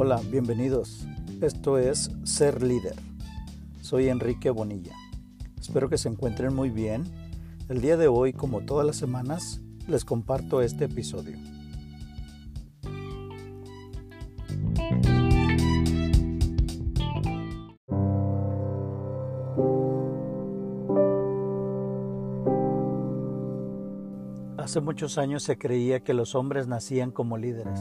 Hola, bienvenidos. Esto es Ser Líder. Soy Enrique Bonilla. Espero que se encuentren muy bien. El día de hoy, como todas las semanas, les comparto este episodio. Hace muchos años se creía que los hombres nacían como líderes.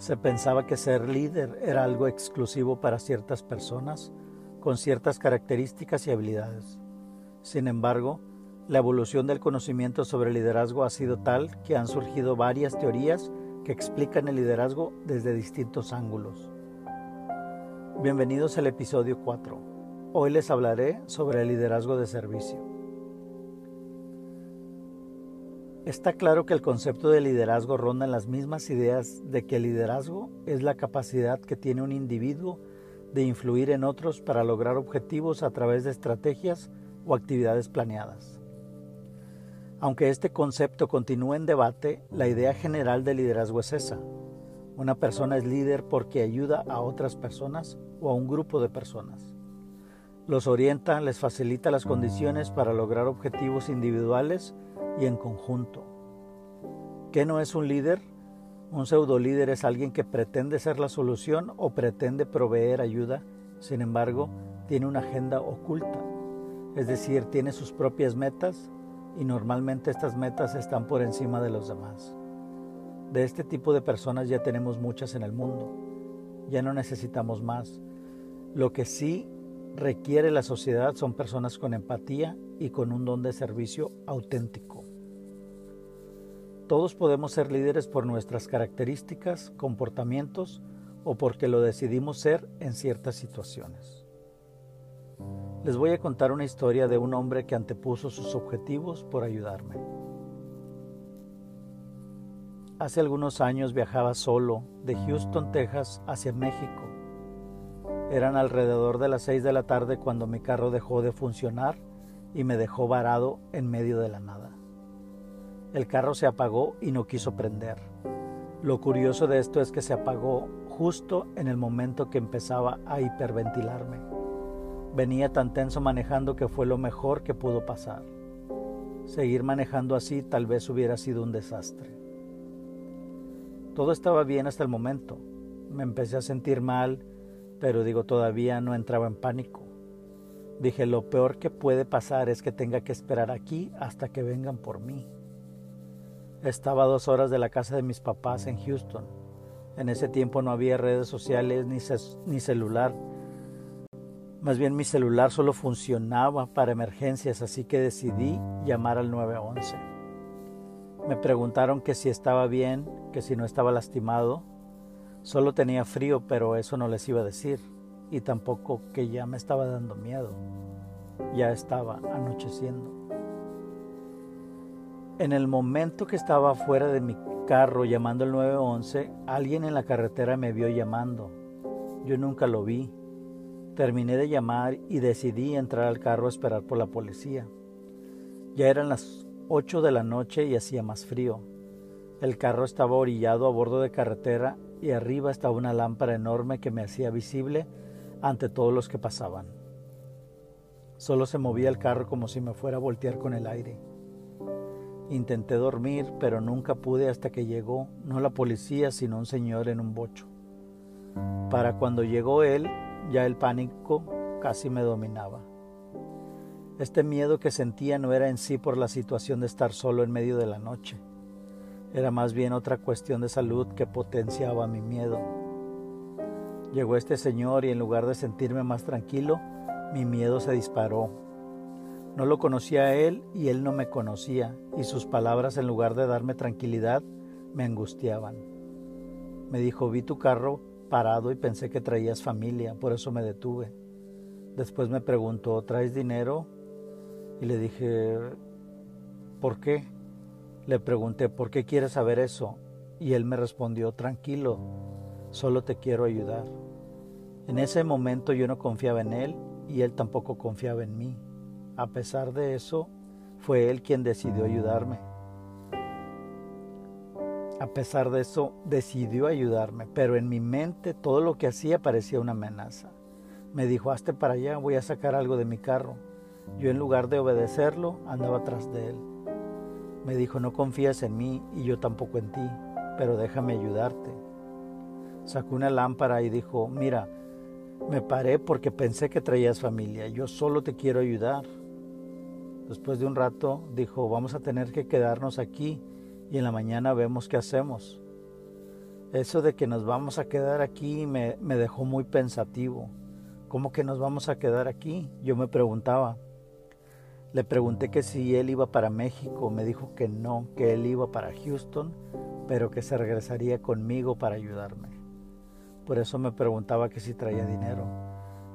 Se pensaba que ser líder era algo exclusivo para ciertas personas con ciertas características y habilidades. Sin embargo, la evolución del conocimiento sobre liderazgo ha sido tal que han surgido varias teorías que explican el liderazgo desde distintos ángulos. Bienvenidos al episodio 4. Hoy les hablaré sobre el liderazgo de servicio. Está claro que el concepto de liderazgo ronda en las mismas ideas de que el liderazgo es la capacidad que tiene un individuo de influir en otros para lograr objetivos a través de estrategias o actividades planeadas. Aunque este concepto continúa en debate, la idea general del liderazgo es esa. Una persona es líder porque ayuda a otras personas o a un grupo de personas. Los orienta, les facilita las condiciones para lograr objetivos individuales y en conjunto. ¿Qué no es un líder? Un pseudo líder es alguien que pretende ser la solución o pretende proveer ayuda, sin embargo, tiene una agenda oculta, es decir, tiene sus propias metas y normalmente estas metas están por encima de los demás. De este tipo de personas ya tenemos muchas en el mundo, ya no necesitamos más. Lo que sí requiere la sociedad son personas con empatía y con un don de servicio auténtico. Todos podemos ser líderes por nuestras características, comportamientos o porque lo decidimos ser en ciertas situaciones. Les voy a contar una historia de un hombre que antepuso sus objetivos por ayudarme. Hace algunos años viajaba solo de Houston, Texas, hacia México. Eran alrededor de las 6 de la tarde cuando mi carro dejó de funcionar y me dejó varado en medio de la nada. El carro se apagó y no quiso prender. Lo curioso de esto es que se apagó justo en el momento que empezaba a hiperventilarme. Venía tan tenso manejando que fue lo mejor que pudo pasar. Seguir manejando así tal vez hubiera sido un desastre. Todo estaba bien hasta el momento. Me empecé a sentir mal, pero digo, todavía no entraba en pánico. Dije, lo peor que puede pasar es que tenga que esperar aquí hasta que vengan por mí. Estaba a dos horas de la casa de mis papás en Houston. En ese tiempo no había redes sociales ni, ni celular. Más bien mi celular solo funcionaba para emergencias, así que decidí llamar al 911. Me preguntaron que si estaba bien, que si no estaba lastimado. Solo tenía frío, pero eso no les iba a decir. Y tampoco que ya me estaba dando miedo. Ya estaba anocheciendo. En el momento que estaba fuera de mi carro llamando al 911, alguien en la carretera me vio llamando. Yo nunca lo vi. Terminé de llamar y decidí entrar al carro a esperar por la policía. Ya eran las 8 de la noche y hacía más frío. El carro estaba orillado a bordo de carretera y arriba estaba una lámpara enorme que me hacía visible ante todos los que pasaban. Solo se movía el carro como si me fuera a voltear con el aire. Intenté dormir, pero nunca pude hasta que llegó no la policía, sino un señor en un bocho. Para cuando llegó él, ya el pánico casi me dominaba. Este miedo que sentía no era en sí por la situación de estar solo en medio de la noche. Era más bien otra cuestión de salud que potenciaba mi miedo. Llegó este señor y en lugar de sentirme más tranquilo, mi miedo se disparó no lo conocía a él y él no me conocía, y sus palabras en lugar de darme tranquilidad, me angustiaban. Me dijo, vi tu carro parado y pensé que traías familia, por eso me detuve. Después me preguntó, ¿traes dinero? Y le dije, ¿por qué? Le pregunté, ¿por qué quieres saber eso? Y él me respondió, tranquilo, solo te quiero ayudar. En ese momento yo no confiaba en él y él tampoco confiaba en mí. A pesar de eso, fue él quien decidió ayudarme. A pesar de eso, decidió ayudarme, pero en mi mente todo lo que hacía parecía una amenaza. Me dijo, hazte para allá, voy a sacar algo de mi carro. Yo en lugar de obedecerlo, andaba atrás de él. Me dijo, no confías en mí y yo tampoco en ti, pero déjame ayudarte. Sacó una lámpara y dijo, mira, me paré porque pensé que traías familia, yo solo te quiero ayudar. Después de un rato dijo, vamos a tener que quedarnos aquí y en la mañana vemos qué hacemos. Eso de que nos vamos a quedar aquí me, dejó muy pensativo. ¿Cómo que nos vamos a quedar aquí? Yo me preguntaba. Le pregunté que si él iba para México, me dijo que no, que él iba para Houston, pero que se regresaría conmigo para ayudarme. Por eso me preguntaba que si traía dinero.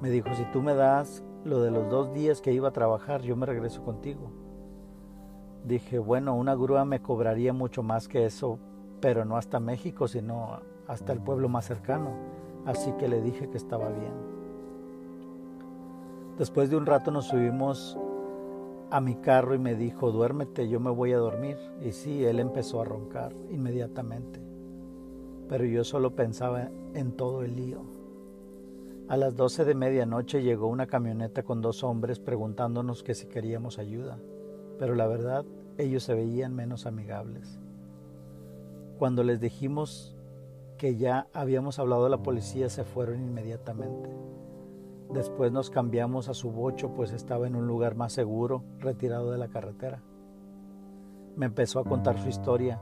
Me dijo, si tú me das lo de los dos días que iba a trabajar, yo me regreso contigo. Dije, bueno, una grúa me cobraría mucho más que eso, pero no hasta México, sino hasta el pueblo más cercano. Así que le dije que estaba bien. Después de un rato nos subimos a mi carro y me dijo, duérmete, yo me voy a dormir. Y sí, él empezó a roncar inmediatamente. Pero yo solo pensaba en todo el lío. A las doce de medianoche llegó una camioneta con dos hombres preguntándonos que si queríamos ayuda, pero la verdad ellos se veían menos amigables. Cuando les dijimos que ya habíamos hablado a la policía se fueron inmediatamente. Después nos cambiamos a su bocho pues estaba en un lugar más seguro, retirado de la carretera. Me empezó a contar su historia.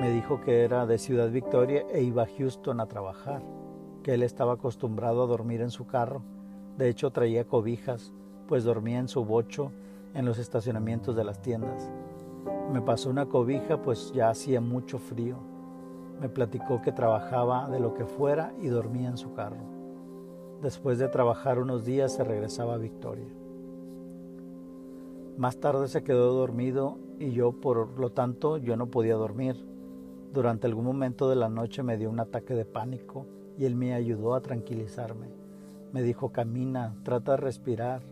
Me dijo que era de Ciudad Victoria e iba a Houston a trabajar, que él estaba acostumbrado a dormir en su carro. De hecho traía cobijas, pues dormía en su bocho en los estacionamientos de las tiendas. Me pasó una cobija pues ya hacía mucho frío. Me platicó que trabajaba de lo que fuera y dormía en su carro. Después de trabajar unos días se regresaba a Victoria. Más tarde se quedó dormido y yo, por lo tanto, yo no podía dormir. Durante algún momento de la noche me dio un ataque de pánico y él me ayudó a tranquilizarme. Me dijo, camina, trata de respirar.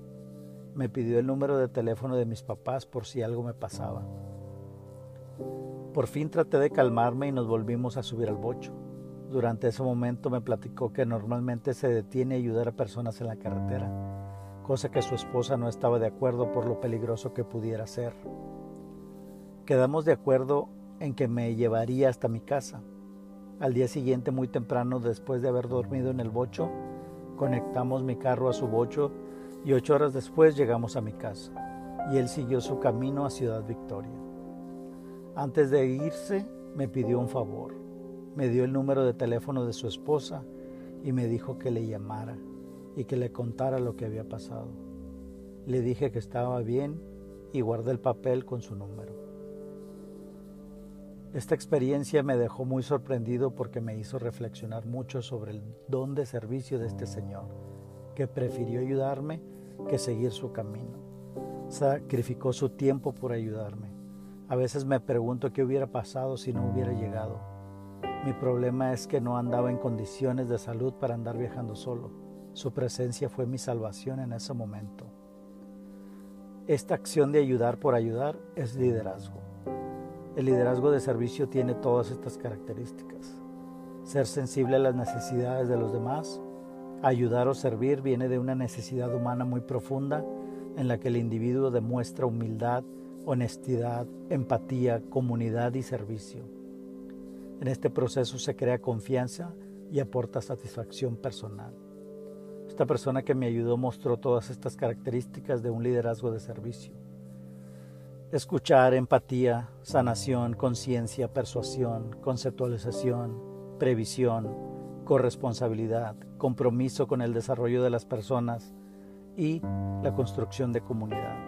Me pidió el número de teléfono de mis papás por si algo me pasaba. Por fin traté de calmarme y nos volvimos a subir al bocho. Durante ese momento me platicó que normalmente se detiene a ayudar a personas en la carretera, cosa que su esposa no estaba de acuerdo por lo peligroso que pudiera ser. Quedamos de acuerdo en que me llevaría hasta mi casa. Al día siguiente, muy temprano, después de haber dormido en el bocho, conectamos mi carro a su bocho y ocho horas después llegamos a mi casa y él siguió su camino a Ciudad Victoria. Antes de irse, me pidió un favor me dio el número de teléfono de su esposa y me dijo que le llamara y que le contara lo que había pasado. Le dije que estaba bien y guardé el papel con su número. Esta experiencia me dejó muy sorprendido porque me hizo reflexionar mucho sobre el don de servicio de este Señor, que prefirió ayudarme que seguir su camino. Sacrificó su tiempo por ayudarme. A veces me pregunto qué hubiera pasado si no hubiera llegado mi problema es que no andaba en condiciones de salud para andar viajando solo. Su presencia fue mi salvación en ese momento. Esta acción de ayudar por ayudar es liderazgo. El liderazgo de servicio tiene todas estas características. Ser sensible a las necesidades de los demás, ayudar o servir viene de una necesidad humana muy profunda en la que el individuo demuestra humildad, honestidad, empatía, comunidad y servicio. En este proceso se crea confianza y aporta satisfacción personal. Esta persona que me ayudó mostró todas estas características de un liderazgo de servicio. Escuchar, empatía, sanación, conciencia, persuasión, conceptualización, previsión, corresponsabilidad, compromiso con el desarrollo de las personas y la construcción de comunidad.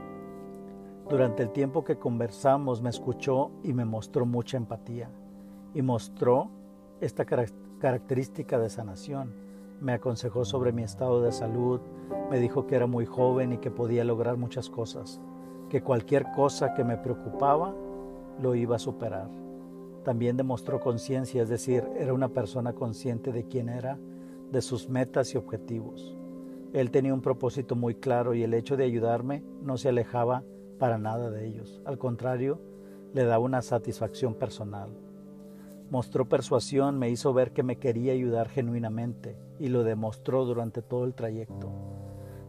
Durante el tiempo que conversamos me escuchó y me mostró mucha empatía y mostró esta característica de sanación. Me aconsejó sobre mi estado de salud, me dijo que era muy joven y que podía lograr muchas cosas, que cualquier cosa que me preocupaba lo iba a superar. También demostró conciencia, es decir, era una persona consciente de quién era, de sus metas y objetivos. Él tenía un propósito muy claro y el hecho de ayudarme no se alejaba para nada de ellos. Al contrario, le daba una satisfacción personal. Mostró persuasión, me hizo ver que me quería ayudar genuinamente y lo demostró durante todo el trayecto.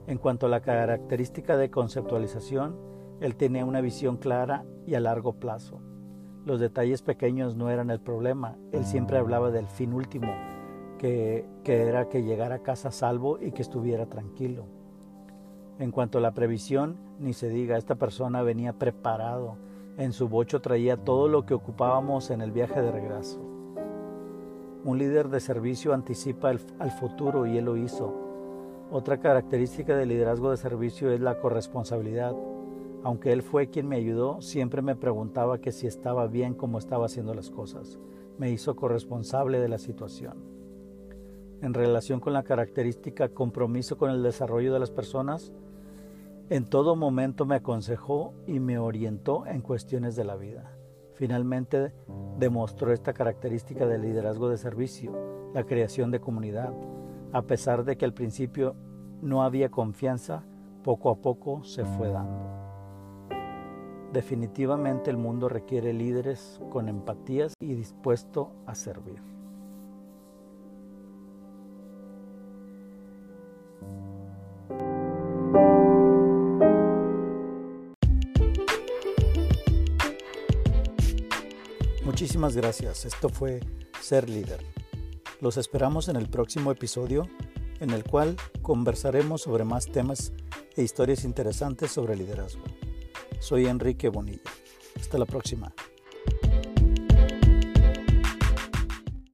En cuanto a la característica de conceptualización, él tenía una visión clara y a largo plazo. Los detalles pequeños no eran el problema, él siempre hablaba del fin último, que, era que llegara a casa salvo y que estuviera tranquilo. En cuanto a la previsión, ni se diga, esta persona venía preparado. En su bocho traía todo lo que ocupábamos en el viaje de regreso. Un líder de servicio anticipa al futuro y él lo hizo. Otra característica del liderazgo de servicio es la corresponsabilidad. Aunque él fue quien me ayudó, siempre me preguntaba que si estaba bien como estaba haciendo las cosas. Me hizo corresponsable de la situación. En relación con la característica compromiso con el desarrollo de las personas, en todo momento me aconsejó y me orientó en cuestiones de la vida. Finalmente demostró esta característica del liderazgo de servicio, la creación de comunidad. A pesar de que al principio no había confianza, poco a poco se fue dando. Definitivamente el mundo requiere líderes con empatías y dispuesto a servir. Muchísimas gracias. Esto fue Ser Líder. Los esperamos en el próximo episodio en el cual conversaremos sobre más temas e historias interesantes sobre liderazgo. Soy Enrique Bonilla. Hasta la próxima.